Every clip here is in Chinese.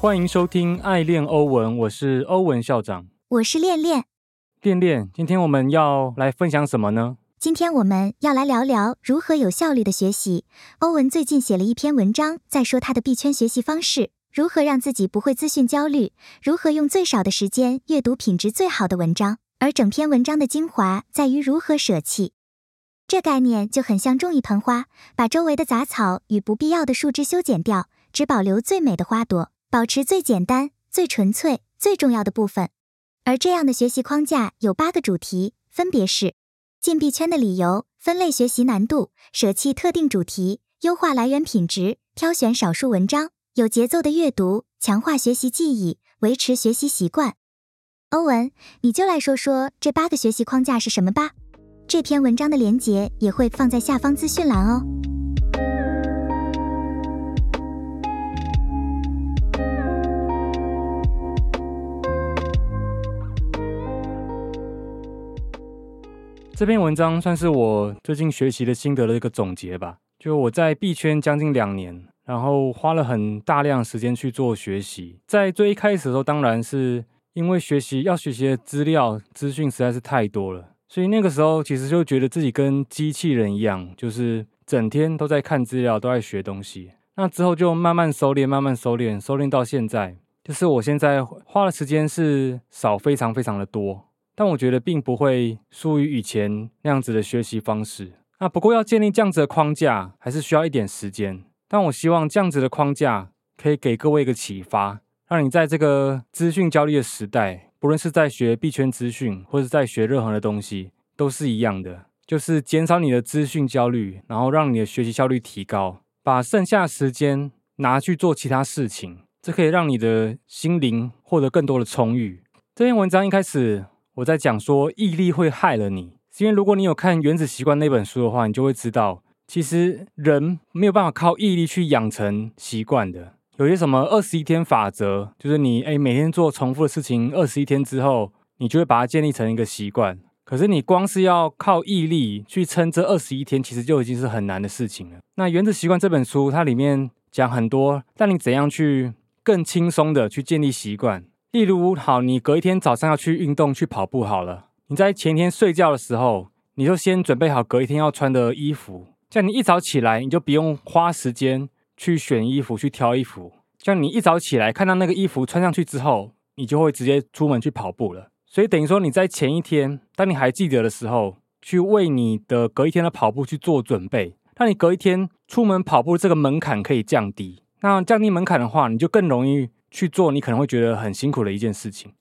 欢迎收听《爱恋欧文》，我是欧文校长。我是恋恋，恋恋，今天我们要来分享什么呢？今天我们要来聊聊如何有效率的学习。欧文最近写了一篇文章，在说他的币圈学习方式，如何让自己不会资讯焦虑，如何用最少的时间阅读品质最好的文章。而整篇文章的精华在于如何舍弃。这概念就很像种一盆花，把周围的杂草与不必要的树枝修剪掉，只保留最美的花朵，保持最简单、最纯粹、最重要的部分。而这样的学习框架有八个主题，分别是禁闭圈的理由、分类学习难度、舍弃特定主题、优化来源品质、挑选少数文章、有节奏的阅读、强化学习记忆、维持学习习惯。欧文，你就来说说这八个学习框架是什么吧。这篇文章的链接也会放在下方资讯栏哦。这篇文章算是我最近学习的心得的一个总结吧。就我在币圈将近两年，然后花了很大量时间去做学习。在最一开始的时候，当然是因为学习要学习的资料资讯实在是太多了，所以那个时候其实就觉得自己跟机器人一样，就是整天都在看资料，都在学东西。那之后就慢慢收敛，慢慢收敛，收敛到现在，就是我现在花的时间是少非常非常的多。但我觉得并不会输于以前那样子的学习方式。那不过要建立这样子的框架，还是需要一点时间。但我希望这样子的框架可以给各位一个启发，让你在这个资讯焦虑的时代，不论是在学币圈资讯，或者在学任何的东西，都是一样的，就是减少你的资讯焦虑，然后让你的学习效率提高，把剩下时间拿去做其他事情，这可以让你的心灵获得更多的充裕。这篇文章一开始。我在讲说毅力会害了你，因为如果你有看《原子习惯》那本书的话，你就会知道，其实人没有办法靠毅力去养成习惯的。有些什么二十一天法则，就是你哎每天做重复的事情，二十一天之后，你就会把它建立成一个习惯。可是你光是要靠毅力去撑这二十一天，其实就已经是很难的事情了。那《原子习惯》这本书，它里面讲很多，让你怎样去更轻松的去建立习惯。例如，好，你隔一天早上要去运动，去跑步好了。你在前一天睡觉的时候，你就先准备好隔一天要穿的衣服。这样你一早起来，你就不用花时间去选衣服、去挑衣服。这样你一早起来看到那个衣服穿上去之后，你就会直接出门去跑步了。所以等于说你在前一天，当你还记得的时候，去为你的隔一天的跑步去做准备，那你隔一天出门跑步这个门槛可以降低。那降低门槛的话，你就更容易。去做你可能会觉得很辛苦的一件事情，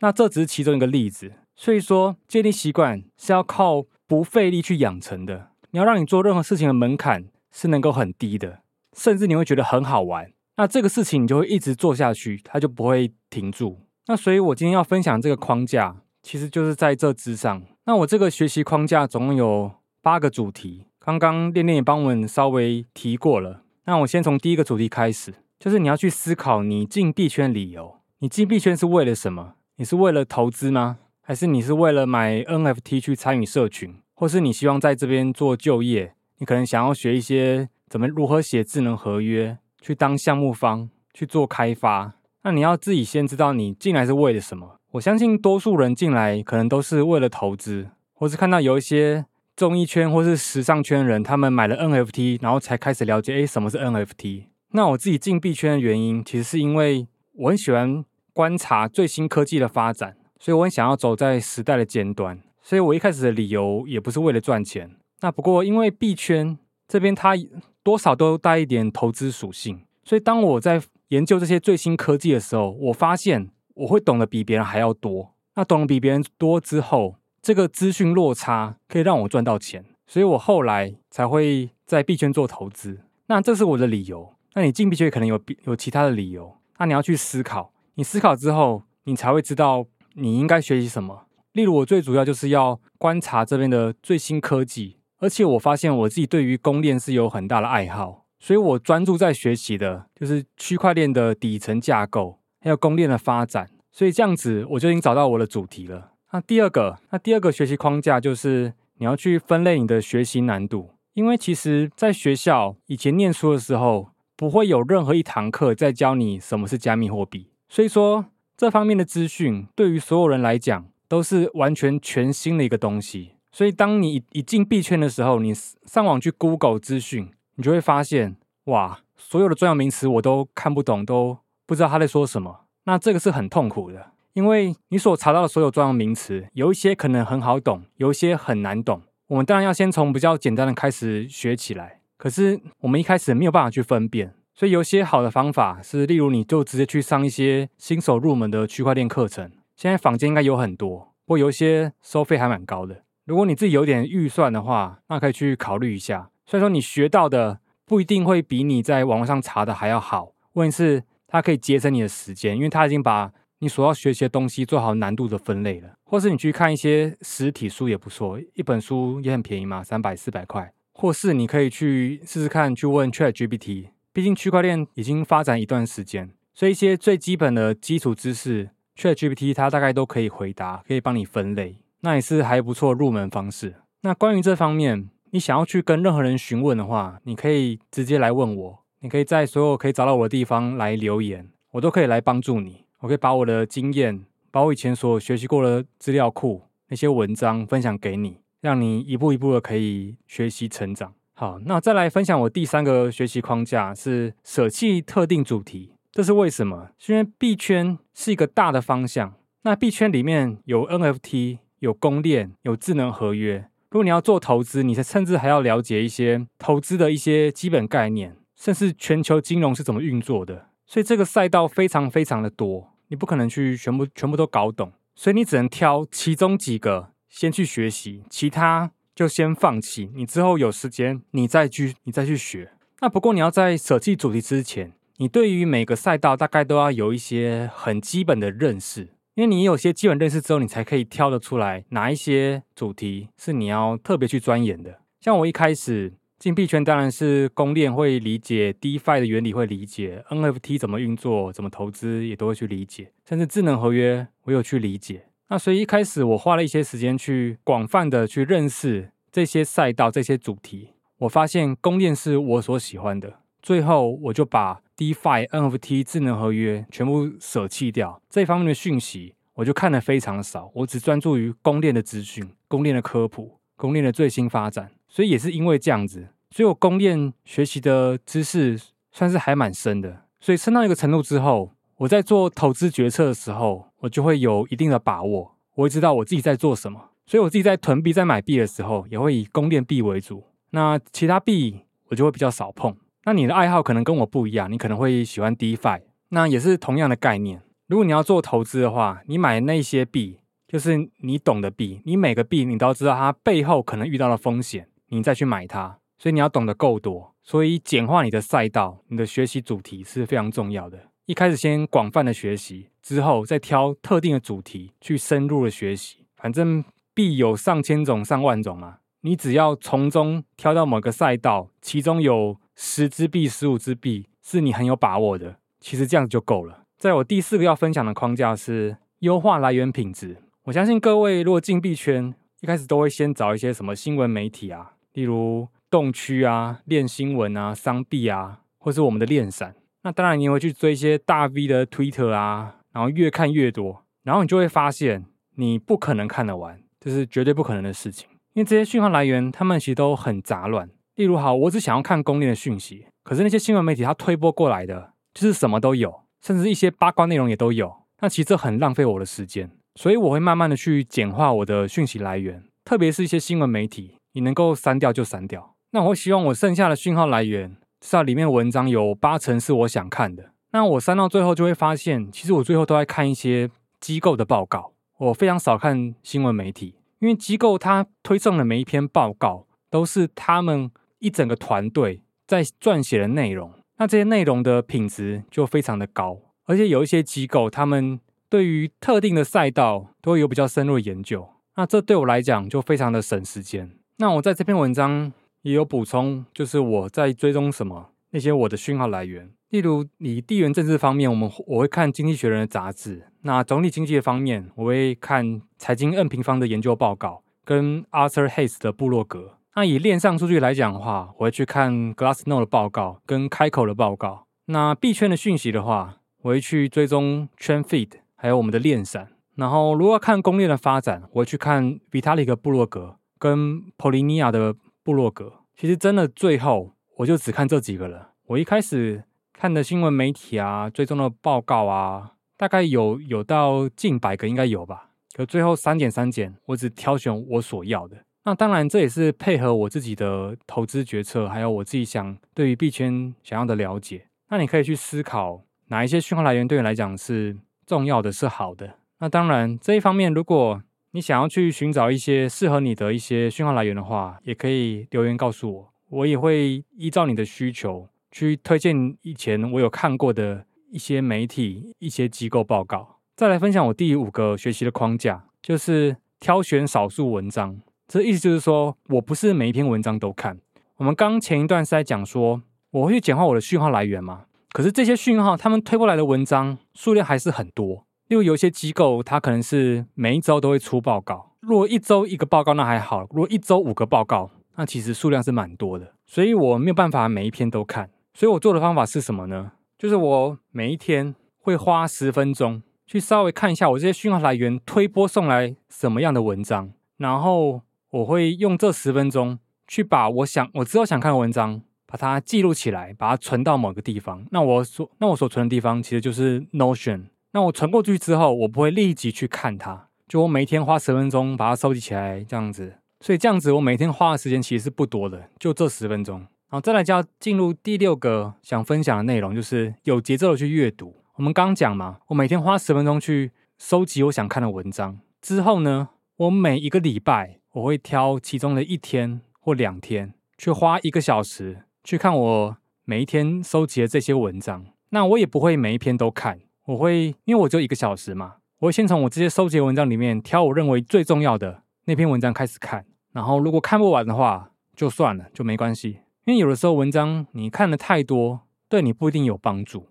那这只是其中一个例子。所以说，建立习惯是要靠不费力去养成的。你要让你做任何事情的门槛是能够很低的，甚至你会觉得很好玩。那这个事情你就会一直做下去，它就不会停住。那所以我今天要分享这个框架，其实就是在这之上。那我这个学习框架总共有八个主题，刚刚练练也帮我们稍微提过了。那我先从第一个主题开始。就是你要去思考你进币圈理由，你进币圈是为了什么？你是为了投资吗？还是你是为了买 NFT 去参与社群，或是你希望在这边做就业？你可能想要学一些怎么如何写智能合约，去当项目方去做开发。那你要自己先知道你进来是为了什么。我相信多数人进来可能都是为了投资，或是看到有一些综艺圈或是时尚圈人，他们买了 NFT，然后才开始了解，诶，什么是 NFT？那我自己进币圈的原因，其实是因为我很喜欢观察最新科技的发展，所以我很想要走在时代的尖端。所以我一开始的理由也不是为了赚钱。那不过因为币圈这边它多少都带一点投资属性，所以当我在研究这些最新科技的时候，我发现我会懂得比别人还要多。那懂得比别人多之后，这个资讯落差可以让我赚到钱，所以我后来才会在币圈做投资。那这是我的理由。那你进币圈可能有有其他的理由，那你要去思考。你思考之后，你才会知道你应该学习什么。例如，我最主要就是要观察这边的最新科技，而且我发现我自己对于公链是有很大的爱好，所以我专注在学习的就是区块链的底层架构，还有公链的发展。所以这样子，我就已经找到我的主题了。那第二个，那第二个学习框架就是你要去分类你的学习难度，因为其实在学校以前念书的时候。不会有任何一堂课在教你什么是加密货币。所以说，这方面的资讯对于所有人来讲都是完全全新的一个东西。所以，当你一进币圈的时候，你上网去 Google 资讯，你就会发现，哇，所有的专有名词我都看不懂，都不知道他在说什么。那这个是很痛苦的，因为你所查到的所有专有名词，有一些可能很好懂，有一些很难懂。我们当然要先从比较简单的开始学起来。可是我们一开始没有办法去分辨，所以有些好的方法是，例如你就直接去上一些新手入门的区块链课程。现在坊间应该有很多，不过有一些收费还蛮高的。如果你自己有点预算的话，那可以去考虑一下。虽然说你学到的不一定会比你在网络上查的还要好，问题是它可以节省你的时间，因为它已经把你所要学习的东西做好难度的分类了。或是你去看一些实体书也不错，一本书也很便宜嘛，三百四百块。或是你可以去试试看，去问 Chat GPT。毕竟区块链已经发展一段时间，所以一些最基本的基础知识，Chat GPT 它大概都可以回答，可以帮你分类，那也是还不错入门方式。那关于这方面，你想要去跟任何人询问的话，你可以直接来问我，你可以在所有可以找到我的地方来留言，我都可以来帮助你。我可以把我的经验，把我以前所学习过的资料库那些文章分享给你。让你一步一步的可以学习成长。好，那再来分享我第三个学习框架是舍弃特定主题。这是为什么？是因为币圈是一个大的方向。那币圈里面有 NFT，有公链，有智能合约。如果你要做投资，你甚至还要了解一些投资的一些基本概念，甚至全球金融是怎么运作的。所以这个赛道非常非常的多，你不可能去全部全部都搞懂。所以你只能挑其中几个。先去学习，其他就先放弃。你之后有时间，你再去，你再去学。那不过你要在舍弃主题之前，你对于每个赛道大概都要有一些很基本的认识。因为你有些基本认识之后，你才可以挑得出来哪一些主题是你要特别去钻研的。像我一开始进币圈，当然是公链会理解，DeFi 的原理会理解，NFT 怎么运作、怎么投资也都会去理解，甚至智能合约我有去理解。那所以一开始我花了一些时间去广泛的去认识这些赛道、这些主题，我发现公链是我所喜欢的。最后我就把 DeFi、NFT、智能合约全部舍弃掉，这方面的讯息我就看的非常少，我只专注于公链的资讯、公链的科普、公链的最新发展。所以也是因为这样子，所以我公链学习的知识算是还蛮深的。所以升到一个程度之后。我在做投资决策的时候，我就会有一定的把握，我会知道我自己在做什么。所以我自己在囤币、在买币的时候，也会以公链币为主。那其他币我就会比较少碰。那你的爱好可能跟我不一样，你可能会喜欢 DeFi，那也是同样的概念。如果你要做投资的话，你买那些币，就是你懂的币，你每个币你都要知道它背后可能遇到的风险，你再去买它。所以你要懂得够多，所以简化你的赛道、你的学习主题是非常重要的。一开始先广泛的学习，之后再挑特定的主题去深入的学习。反正币有上千种、上万种嘛，你只要从中挑到某个赛道，其中有十支币、十五支币是你很有把握的，其实这样子就够了。在我第四个要分享的框架是优化来源品质。我相信各位如果进币圈，一开始都会先找一些什么新闻媒体啊，例如动区啊、链新闻啊、商币啊，或是我们的链闪。那当然，你会去追一些大 V 的 Twitter 啊，然后越看越多，然后你就会发现你不可能看得完，这是绝对不可能的事情。因为这些讯号来源，他们其实都很杂乱。例如，好，我只想要看公链的讯息，可是那些新闻媒体它推播过来的，就是什么都有，甚至一些八卦内容也都有。那其实这很浪费我的时间，所以我会慢慢的去简化我的讯息来源，特别是一些新闻媒体，你能够删掉就删掉。那我会希望我剩下的讯号来源。至少里面文章有八成是我想看的，那我删到最后就会发现，其实我最后都在看一些机构的报告。我非常少看新闻媒体，因为机构它推送的每一篇报告都是他们一整个团队在撰写的内容，那这些内容的品质就非常的高，而且有一些机构他们对于特定的赛道都会有比较深入的研究，那这对我来讲就非常的省时间。那我在这篇文章。也有补充，就是我在追踪什么那些我的讯号来源，例如以地缘政治方面，我们我会看《经济学人》的杂志；那总体经济的方面，我会看财经 N 平方的研究报告跟 Arthur Hayes 的部落格。那以链上数据来讲的话，我会去看 Glassnode 的报告跟开口的报告。那币圈的讯息的话，我会去追踪 Chain Feed，还有我们的链闪。然后如果要看公链的发展，我会去看 Vitalik 部落格跟 Polinia 的部落格。其实真的最后我就只看这几个了。我一开始看的新闻媒体啊，追踪的报告啊，大概有有到近百个，应该有吧。可最后删减删减，我只挑选我所要的。那当然，这也是配合我自己的投资决策，还有我自己想对于币圈想要的了解。那你可以去思考哪一些讯号来源对你来讲是重要的，是好的。那当然，这一方面，如果你想要去寻找一些适合你的一些讯号来源的话，也可以留言告诉我，我也会依照你的需求去推荐以前我有看过的一些媒体、一些机构报告。再来分享我第五个学习的框架，就是挑选少数文章。这意思就是说，我不是每一篇文章都看。我们刚前一段是在讲说，我会去简化我的讯号来源嘛？可是这些讯号，他们推过来的文章数量还是很多。例如有一些机构，它可能是每一周都会出报告。如果一周一个报告，那还好；如果一周五个报告，那其实数量是蛮多的。所以我没有办法每一篇都看。所以我做的方法是什么呢？就是我每一天会花十分钟去稍微看一下我这些讯号来源推播送来什么样的文章，然后。我会用这十分钟去把我想我之后想看的文章，把它记录起来，把它存到某个地方。那我所那我所存的地方其实就是 Notion。那我存过去之后，我不会立即去看它，就我每天花十分钟把它收集起来这样子。所以这样子我每天花的时间其实是不多的，就这十分钟。然后再来就要进入第六个想分享的内容，就是有节奏的去阅读。我们刚讲嘛，我每天花十分钟去收集我想看的文章，之后呢，我每一个礼拜。我会挑其中的一天或两天，去花一个小时去看我每一天收集的这些文章。那我也不会每一篇都看，我会因为我只有一个小时嘛，我会先从我这些收集的文章里面挑我认为最重要的那篇文章开始看。然后如果看不完的话，就算了，就没关系。因为有的时候文章你看的太多，对你不一定有帮助。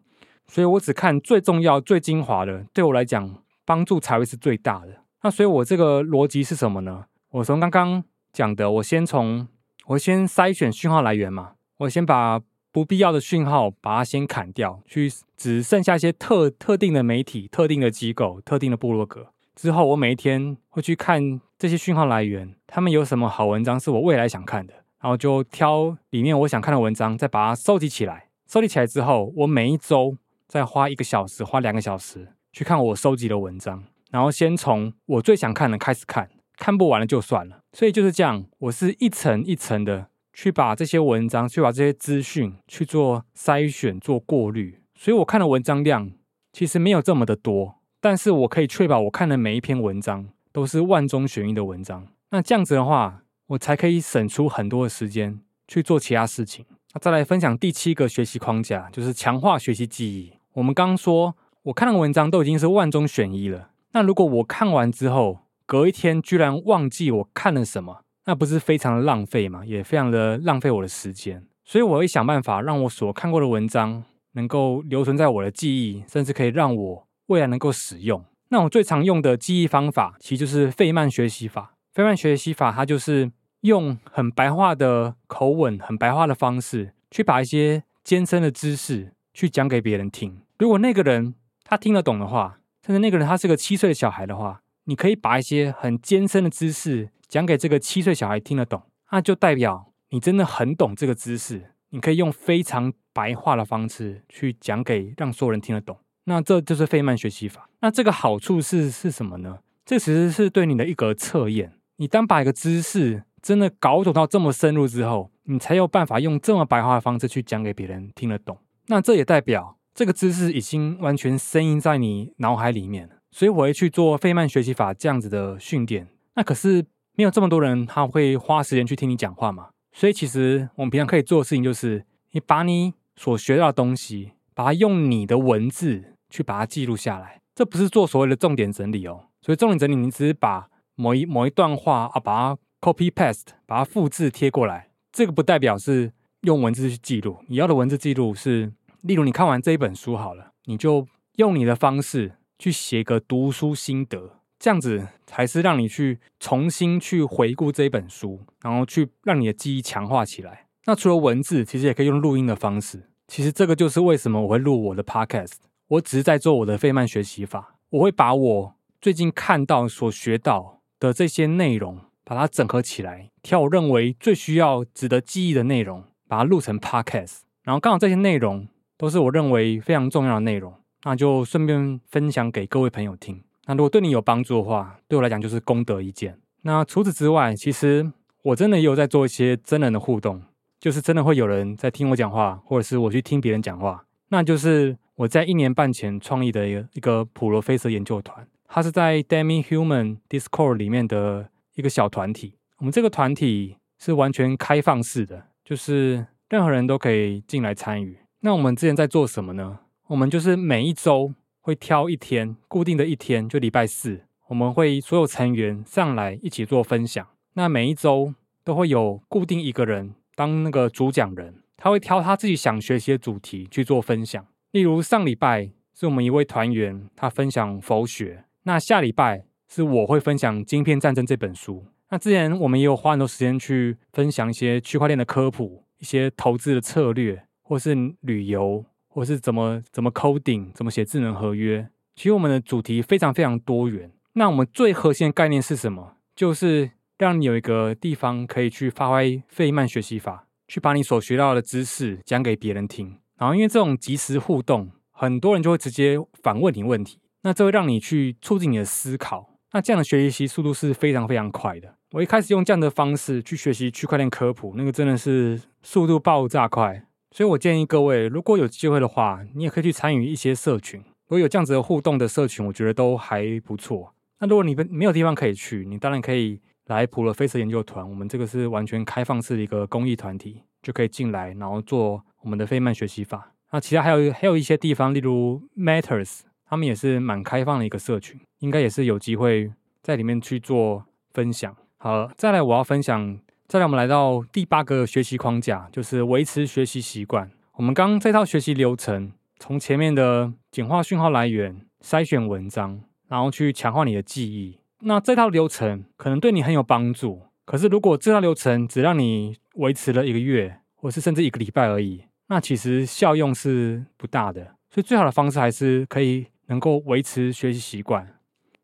所以我只看最重要、最精华的，对我来讲帮助才会是最大的。那所以我这个逻辑是什么呢？我从刚刚讲的，我先从我先筛选讯号来源嘛，我先把不必要的讯号把它先砍掉，去只剩下一些特特定的媒体、特定的机构、特定的部落格。之后我每一天会去看这些讯号来源，他们有什么好文章是我未来想看的，然后就挑里面我想看的文章，再把它收集起来。收集起来之后，我每一周再花一个小时、花两个小时去看我收集的文章，然后先从我最想看的开始看。看不完了就算了，所以就是这样，我是一层一层的去把这些文章，去把这些资讯去做筛选、做过滤，所以我看的文章量其实没有这么的多，但是我可以确保我看的每一篇文章都是万中选一的文章。那这样子的话，我才可以省出很多的时间去做其他事情。那再来分享第七个学习框架，就是强化学习记忆。我们刚说，我看的文章都已经是万中选一了，那如果我看完之后，隔一天居然忘记我看了什么，那不是非常的浪费嘛？也非常的浪费我的时间。所以我会想办法让我所看过的文章能够留存在我的记忆，甚至可以让我未来能够使用。那我最常用的记忆方法，其实就是费曼学习法。费曼学习法，它就是用很白话的口吻、很白话的方式，去把一些艰深的知识去讲给别人听。如果那个人他听得懂的话，甚至那个人他是个七岁的小孩的话。你可以把一些很艰深的知识讲给这个七岁小孩听得懂，那就代表你真的很懂这个知识。你可以用非常白话的方式去讲给让所有人听得懂。那这就是费曼学习法。那这个好处是是什么呢？这其实是对你的一个测验。你当把一个知识真的搞懂到这么深入之后，你才有办法用这么白话的方式去讲给别人听得懂。那这也代表这个知识已经完全深印在你脑海里面。所以我会去做费曼学习法这样子的训练。那可是没有这么多人他会花时间去听你讲话嘛？所以其实我们平常可以做的事情就是，你把你所学到的东西，把它用你的文字去把它记录下来。这不是做所谓的重点整理哦。所以重点整理，你只是把某一某一段话啊，把它 copy paste，把它复制贴过来。这个不代表是用文字去记录。你要的文字记录是，例如你看完这一本书好了，你就用你的方式。去写个读书心得，这样子才是让你去重新去回顾这一本书，然后去让你的记忆强化起来。那除了文字，其实也可以用录音的方式。其实这个就是为什么我会录我的 podcast。我只是在做我的费曼学习法，我会把我最近看到、所学到的这些内容，把它整合起来，挑我认为最需要、值得记忆的内容，把它录成 podcast。然后刚好这些内容都是我认为非常重要的内容，那就顺便分享给各位朋友听。那如果对你有帮助的话，对我来讲就是功德一件。那除此之外，其实我真的也有在做一些真人的互动，就是真的会有人在听我讲话，或者是我去听别人讲话，那就是。我在一年半前创立的一个一个普罗菲瑟研究团，它是在 Demi Human Discord 里面的一个小团体。我们这个团体是完全开放式的，就是任何人都可以进来参与。那我们之前在做什么呢？我们就是每一周会挑一天，固定的一天，就礼拜四，我们会所有成员上来一起做分享。那每一周都会有固定一个人当那个主讲人，他会挑他自己想学习的主题去做分享。例如上礼拜是我们一位团员，他分享佛学。那下礼拜是我会分享《晶片战争》这本书。那之前我们也有花很多时间去分享一些区块链的科普、一些投资的策略，或是旅游，或是怎么怎么 coding、怎么写智能合约。其实我们的主题非常非常多元。那我们最核心的概念是什么？就是让你有一个地方可以去发挥费曼学习法，去把你所学到的知识讲给别人听。然后，因为这种即时互动，很多人就会直接反问你问题，那这会让你去促进你的思考。那这样的学习速度是非常非常快的。我一开始用这样的方式去学习区块链科普，那个真的是速度爆炸快。所以我建议各位，如果有机会的话，你也可以去参与一些社群。如果有这样子的互动的社群，我觉得都还不错。那如果你没有地方可以去，你当然可以来普罗菲斯研究团。我们这个是完全开放式的一个公益团体，就可以进来，然后做。我们的费曼学习法，那其他还有还有一些地方，例如 Matters，他们也是蛮开放的一个社群，应该也是有机会在里面去做分享。好，再来我要分享，再来我们来到第八个学习框架，就是维持学习习惯。我们刚这套学习流程，从前面的简化讯号来源、筛选文章，然后去强化你的记忆。那这套流程可能对你很有帮助，可是如果这套流程只让你维持了一个月，或是甚至一个礼拜而已。那其实效用是不大的，所以最好的方式还是可以能够维持学习习惯。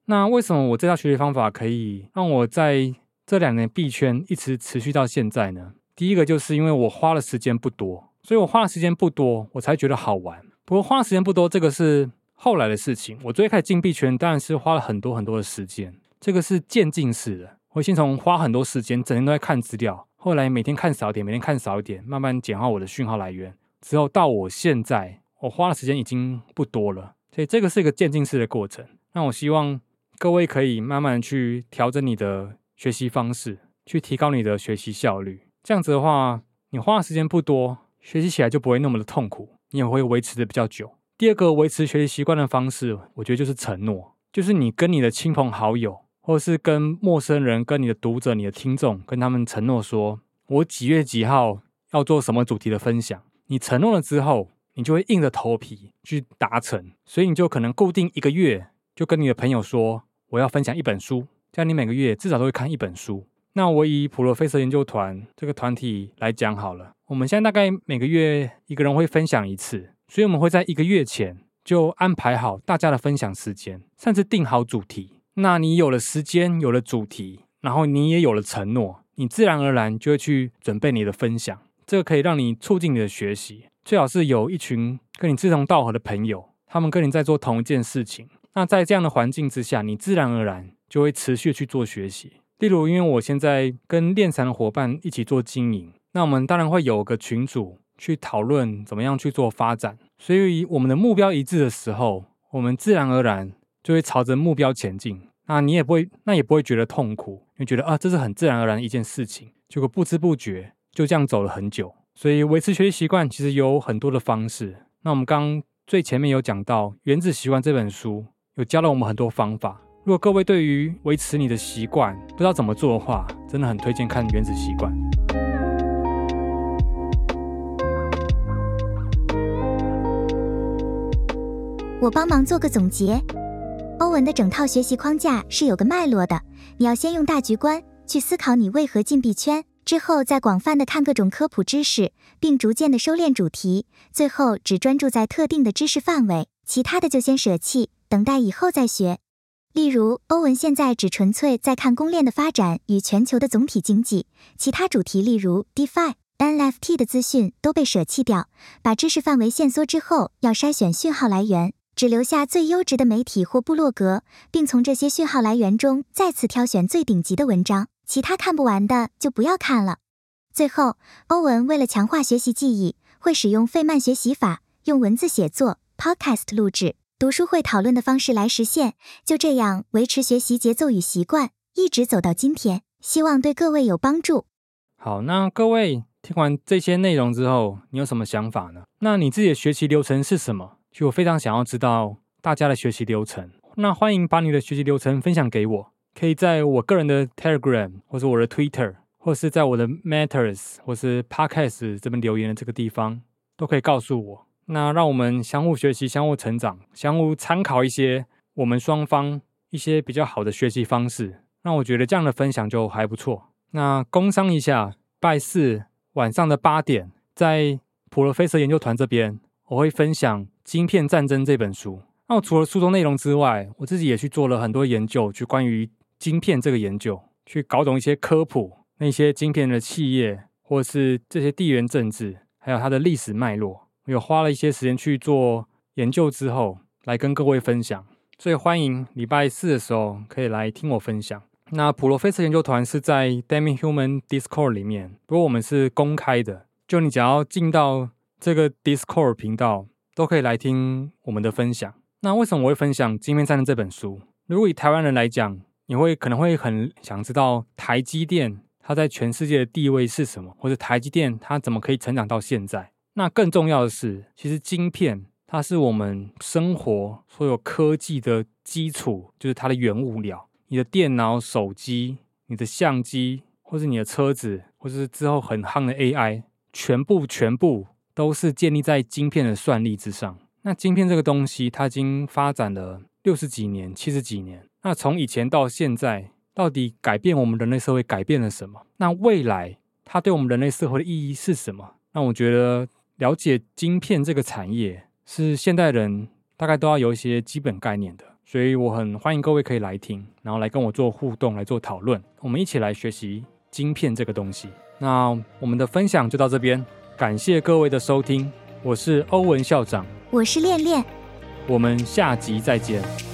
那为什么我这套学习方法可以让我在这两年币圈一直持续到现在呢？第一个就是因为我花的时间不多，所以我花的时间不多，我才觉得好玩。不过花的时间不多，这个是后来的事情。我最开始进币圈当然是花了很多很多的时间，这个是渐进式的。我先从花很多时间，整天都在看资料。后来每天看少一点，每天看少一点，慢慢简化我的讯号来源。之后到我现在，我花的时间已经不多了。所以这个是一个渐进式的过程。那我希望各位可以慢慢去调整你的学习方式，去提高你的学习效率。这样子的话，你花的时间不多，学习起来就不会那么的痛苦，你也会维持的比较久。第二个维持学习习惯的方式，我觉得就是承诺，就是你跟你的亲朋好友。或是跟陌生人、跟你的读者、你的听众，跟他们承诺说，我几月几号要做什么主题的分享。你承诺了之后，你就会硬着头皮去达成。所以你就可能固定一个月，就跟你的朋友说，我要分享一本书。这样你每个月至少都会看一本书。那我以普罗菲瑟研究团这个团体来讲好了，我们现在大概每个月一个人会分享一次，所以我们会在一个月前就安排好大家的分享时间，甚至定好主题。那你有了时间，有了主题，然后你也有了承诺，你自然而然就会去准备你的分享。这个可以让你促进你的学习。最好是有一群跟你志同道合的朋友，他们跟你在做同一件事情。那在这样的环境之下，你自然而然就会持续去做学习。例如，因为我现在跟练禅的伙伴一起做经营，那我们当然会有个群组去讨论怎么样去做发展。所以，我们的目标一致的时候，我们自然而然。就会朝着目标前进，那你也不会，那也不会觉得痛苦，你觉得啊，这是很自然而然的一件事情。结果不知不觉就这样走了很久。所以维持学习习惯其实有很多的方式。那我们刚最前面有讲到《原子习惯》这本书，有教了我们很多方法。如果各位对于维持你的习惯不知道怎么做的话，真的很推荐看《原子习惯》。我帮忙做个总结。欧文的整套学习框架是有个脉络的，你要先用大局观去思考你为何进币圈，之后再广泛的看各种科普知识，并逐渐的收敛主题，最后只专注在特定的知识范围，其他的就先舍弃，等待以后再学。例如，欧文现在只纯粹在看公链的发展与全球的总体经济，其他主题例如 DeFi、NFT 的资讯都被舍弃掉。把知识范围限缩之后，要筛选讯号来源，只留下最优质的媒体或部落格，并从这些讯号来源中再次挑选最顶级的文章，其他看不完的就不要看了。最后，欧文为了强化学习记忆，会使用费曼学习法，用文字写作、Podcast 录制。读书会讨论的方式来实现，就这样维持学习节奏与习惯，一直走到今天。希望对各位有帮助。好，那各位听完这些内容之后，你有什么想法呢？那你自己的学习流程是什么？就我非常想要知道大家的学习流程。那欢迎把你的学习流程分享给我，可以在我个人的 Telegram，或是我的 Twitter，或是在我的 Matters，或是 Podcast 这边留言的这个地方，都可以告诉我。那让我们相互学习、相互成长、相互参考一些我们双方一些比较好的学习方式。那我觉得这样的分享就还不错。那工商一下，拜四晚上的八点，在普罗菲斯研究团这边，我会分享《晶片战争》这本书。那我除了书中内容之外，我自己也去做了很多研究，去关于晶片这个研究，去搞懂一些科普，那些晶片的企业，或是这些地缘政治，还有它的历史脉络。有花了一些时间去做研究之后，来跟各位分享，所以欢迎礼拜四的时候可以来听我分享。那普罗菲斯研究团是在 Demi Human Discord 里面，不过我们是公开的，就你只要进到这个 Discord 频道，都可以来听我们的分享。那为什么我会分享《晶片战争》这本书？如果以台湾人来讲，你会可能会很想知道台积电它在全世界的地位是什么，或者台积电它怎么可以成长到现在？那更重要的是，其实晶片它是我们生活所有科技的基础，就是它的原物料。你的电脑、手机、你的相机，或是你的车子，或是之后很夯的 AI，全部全部都是建立在晶片的算力之上。那晶片这个东西，它已经发展了六十几年、七十几年。那从以前到现在，到底改变我们人类社会改变了什么？那未来它对我们人类社会的意义是什么？那我觉得。了解晶片这个产业是现代人大概都要有一些基本概念的，所以我很欢迎各位可以来听，然后来跟我做互动，来做讨论，我们一起来学习晶片这个东西。那我们的分享就到这边，感谢各位的收听，我是欧文校长，我是恋恋，我们下集再见。